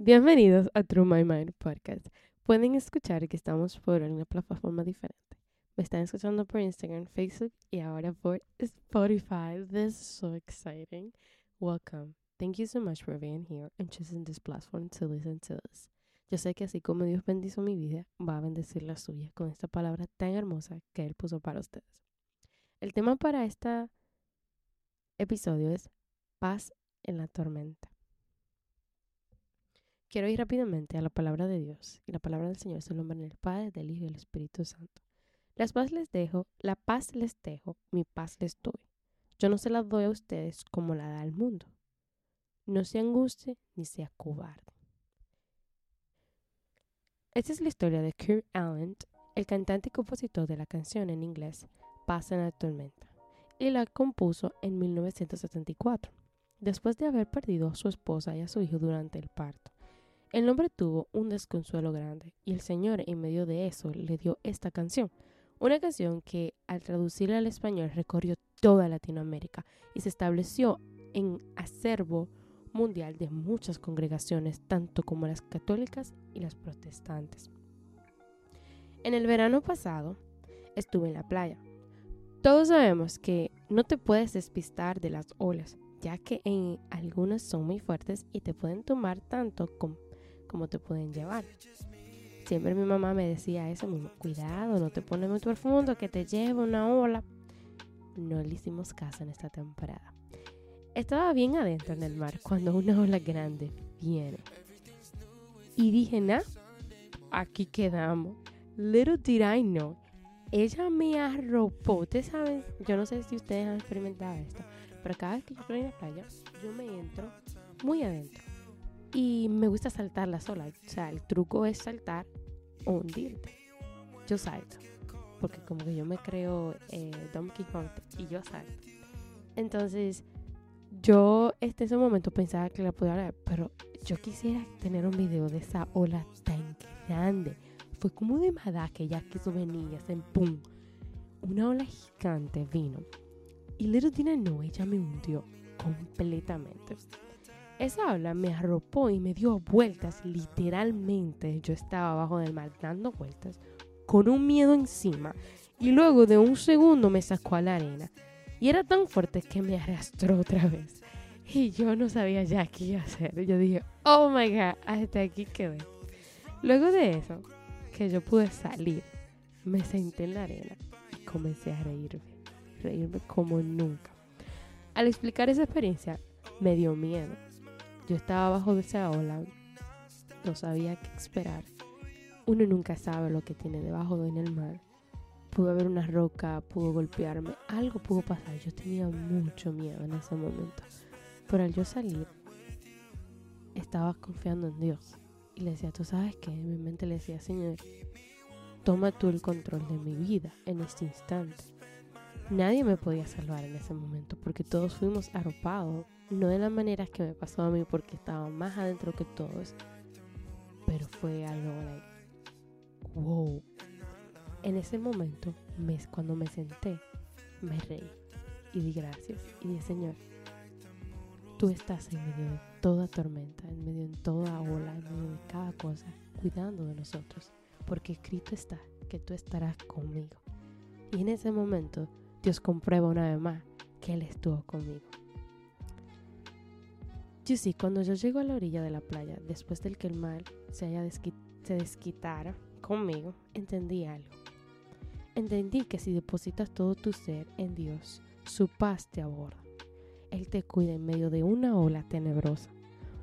Bienvenidos a True My Mind Podcast. Pueden escuchar que estamos por una plataforma diferente. Me están escuchando por Instagram, Facebook y ahora por Spotify. This is so exciting. Welcome. Thank you so much for being here and choosing this platform to listen to us. Yo sé que así como Dios bendijo mi vida, va a bendecir la suya con esta palabra tan hermosa que Él puso para ustedes. El tema para este episodio es paz en la tormenta. Quiero ir rápidamente a la palabra de Dios. Y la palabra del Señor es el nombre del Padre, del Hijo y del Espíritu Santo. Las paz les dejo, la paz les dejo, mi paz les doy. Yo no se la doy a ustedes como la da el mundo. No se angustie ni sea cobarde. Esta es la historia de Kurt Allen, el cantante y compositor de la canción en inglés Paz en la tormenta, y la compuso en 1974, después de haber perdido a su esposa y a su hijo durante el parto. El hombre tuvo un desconsuelo grande y el Señor en medio de eso le dio esta canción. Una canción que al traducirla al español recorrió toda Latinoamérica y se estableció en acervo mundial de muchas congregaciones, tanto como las católicas y las protestantes. En el verano pasado estuve en la playa. Todos sabemos que no te puedes despistar de las olas, ya que en algunas son muy fuertes y te pueden tomar tanto como cómo te pueden llevar. Siempre mi mamá me decía eso mismo, cuidado, no te pones muy profundo que te lleva una ola. No le hicimos caso en esta temporada. Estaba bien adentro en el mar cuando una ola grande viene. Y dije, nah, aquí quedamos. Little did I know. Ella me arropó. Ustedes saben, yo no sé si ustedes han experimentado esto, pero cada vez que yo estoy en la playa, yo me entro muy adentro y me gusta saltar la sola. O sea, el truco es saltar o hundirte. Yo salto. Porque como que yo me creo eh, Don Quijote y yo salto. Entonces, yo este, en ese momento pensaba que la podía ver, pero yo quisiera tener un video de esa ola tan grande. Fue como de mada que ya quiso venir, en pum. Una ola gigante vino. Y Little Dina no, ella me hundió completamente. Esa ola me arropó y me dio vueltas, literalmente. Yo estaba abajo del mar dando vueltas, con un miedo encima, y luego de un segundo me sacó a la arena. Y era tan fuerte que me arrastró otra vez. Y yo no sabía ya qué hacer. Yo dije, oh my god, hasta aquí quedé. Luego de eso, que yo pude salir, me senté en la arena y comencé a reírme. Reírme como nunca. Al explicar esa experiencia, me dio miedo yo estaba abajo de esa ola, no sabía qué esperar. Uno nunca sabe lo que tiene debajo de en el mar. Pudo haber una roca, pudo golpearme, algo pudo pasar. Yo tenía mucho miedo en ese momento. Pero al yo salir, estaba confiando en Dios. Y le decía, tú sabes que en mi mente le decía, Señor, toma tú el control de mi vida en este instante. Nadie me podía salvar en ese momento porque todos fuimos arropados no de la manera que me pasó a mí porque estaba más adentro que todos, pero fue algo like, wow. En ese momento, cuando me senté, me reí y di gracias y di Señor, tú estás en medio de toda tormenta, en medio de toda ola, en medio de cada cosa, cuidando de nosotros, porque escrito está que tú estarás conmigo. Y en ese momento, Dios comprueba una vez más que Él estuvo conmigo. Yo sí, cuando yo llego a la orilla de la playa, después del que el mar se, haya se desquitara conmigo, entendí algo. Entendí que si depositas todo tu ser en Dios, su paz te aborda. Él te cuida en medio de una ola tenebrosa,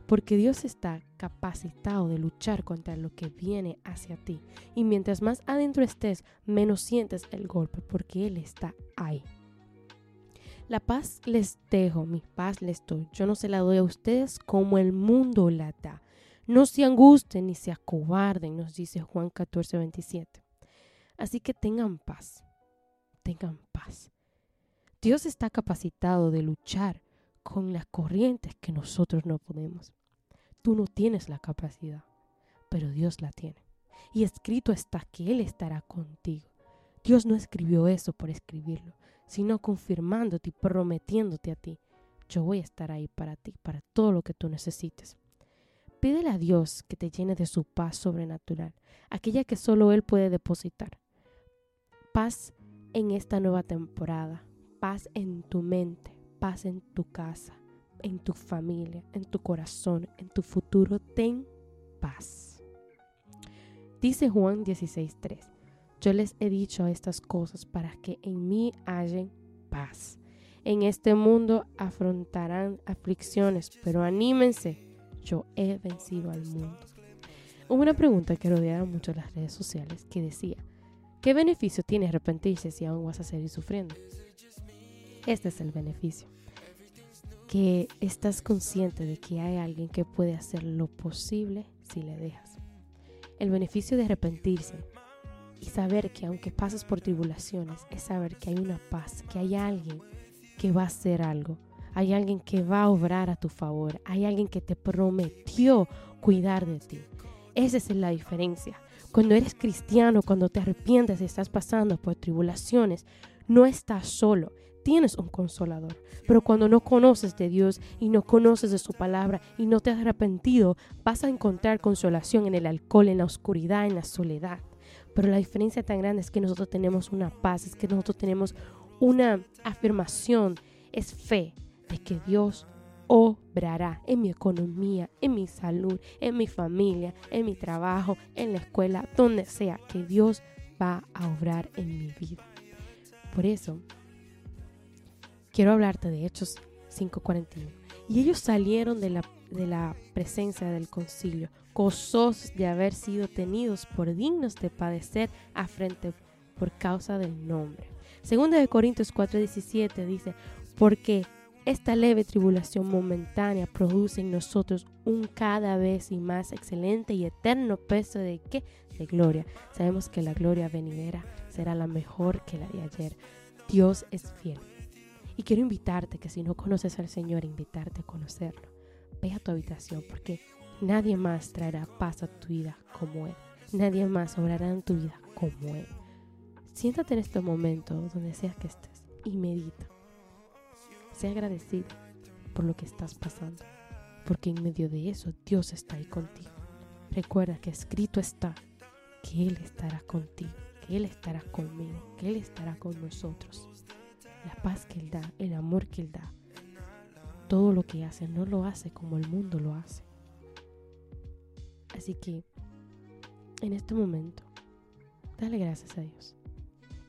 porque Dios está capacitado de luchar contra lo que viene hacia ti. Y mientras más adentro estés, menos sientes el golpe, porque Él está ahí. La paz les dejo, mi paz les doy. Yo no se la doy a ustedes como el mundo la da. No se angusten ni se acobarden, nos dice Juan 14, 27. Así que tengan paz, tengan paz. Dios está capacitado de luchar con las corrientes que nosotros no podemos. Tú no tienes la capacidad, pero Dios la tiene. Y escrito está que Él estará contigo. Dios no escribió eso por escribirlo sino confirmándote y prometiéndote a ti, yo voy a estar ahí para ti, para todo lo que tú necesites. Pídele a Dios que te llene de su paz sobrenatural, aquella que solo Él puede depositar. Paz en esta nueva temporada, paz en tu mente, paz en tu casa, en tu familia, en tu corazón, en tu futuro. Ten paz. Dice Juan 16:3, yo les he dicho estas cosas para que en mí hallen paz. En este mundo afrontarán aflicciones, pero anímense, yo he vencido al mundo. Hubo una pregunta que rodeaba mucho las redes sociales que decía, ¿qué beneficio tiene arrepentirse si aún vas a seguir sufriendo? Este es el beneficio. Que estás consciente de que hay alguien que puede hacer lo posible si le dejas. El beneficio de arrepentirse y saber que aunque pases por tribulaciones, es saber que hay una paz, que hay alguien que va a hacer algo, hay alguien que va a obrar a tu favor, hay alguien que te prometió cuidar de ti. Esa es la diferencia. Cuando eres cristiano, cuando te arrepientes y estás pasando por tribulaciones, no estás solo, tienes un consolador. Pero cuando no conoces de Dios y no conoces de su palabra y no te has arrepentido, vas a encontrar consolación en el alcohol, en la oscuridad, en la soledad. Pero la diferencia tan grande es que nosotros tenemos una paz, es que nosotros tenemos una afirmación, es fe de que Dios obrará en mi economía, en mi salud, en mi familia, en mi trabajo, en la escuela, donde sea, que Dios va a obrar en mi vida. Por eso, quiero hablarte de Hechos 5:41. Y ellos salieron de la, de la presencia del concilio, gozosos de haber sido tenidos por dignos de padecer a frente por causa del nombre. Segunda de Corintios 4:17 dice, porque esta leve tribulación momentánea produce en nosotros un cada vez más excelente y eterno peso de qué? De gloria. Sabemos que la gloria venidera será la mejor que la de ayer. Dios es fiel. Y quiero invitarte que si no conoces al Señor, invitarte a conocerlo. Ve a tu habitación porque nadie más traerá paz a tu vida como Él. Nadie más obrará en tu vida como Él. Siéntate en este momento, donde sea que estés, y medita. Sea agradecido por lo que estás pasando, porque en medio de eso Dios está ahí contigo. Recuerda que escrito está que Él estará contigo, que Él estará conmigo, que Él estará con nosotros. La paz que Él da, el amor que Él da, todo lo que hace no lo hace como el mundo lo hace. Así que en este momento, dale gracias a Dios.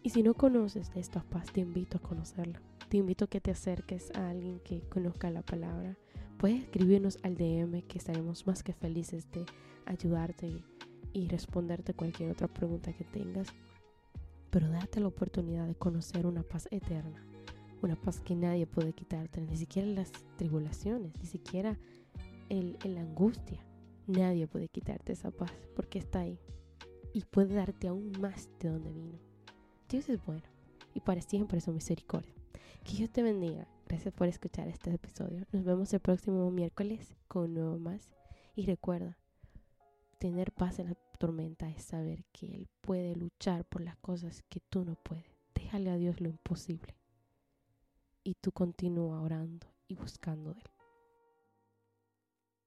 Y si no conoces de esta paz, te invito a conocerlo te invito a que te acerques a alguien que conozca la palabra. Puedes escribirnos al DM que estaremos más que felices de ayudarte y responderte cualquier otra pregunta que tengas. Pero date la oportunidad de conocer una paz eterna, una paz que nadie puede quitarte, ni siquiera las tribulaciones, ni siquiera el, la angustia. Nadie puede quitarte esa paz porque está ahí y puede darte aún más de donde vino. Dios es bueno y para siempre su misericordia. Que Dios te bendiga. Gracias por escuchar este episodio. Nos vemos el próximo miércoles con un nuevo más. Y recuerda, tener paz en la tormenta es saber que Él puede luchar por las cosas que tú no puedes. Déjale a Dios lo imposible. Y tú continúa orando y buscando de Él.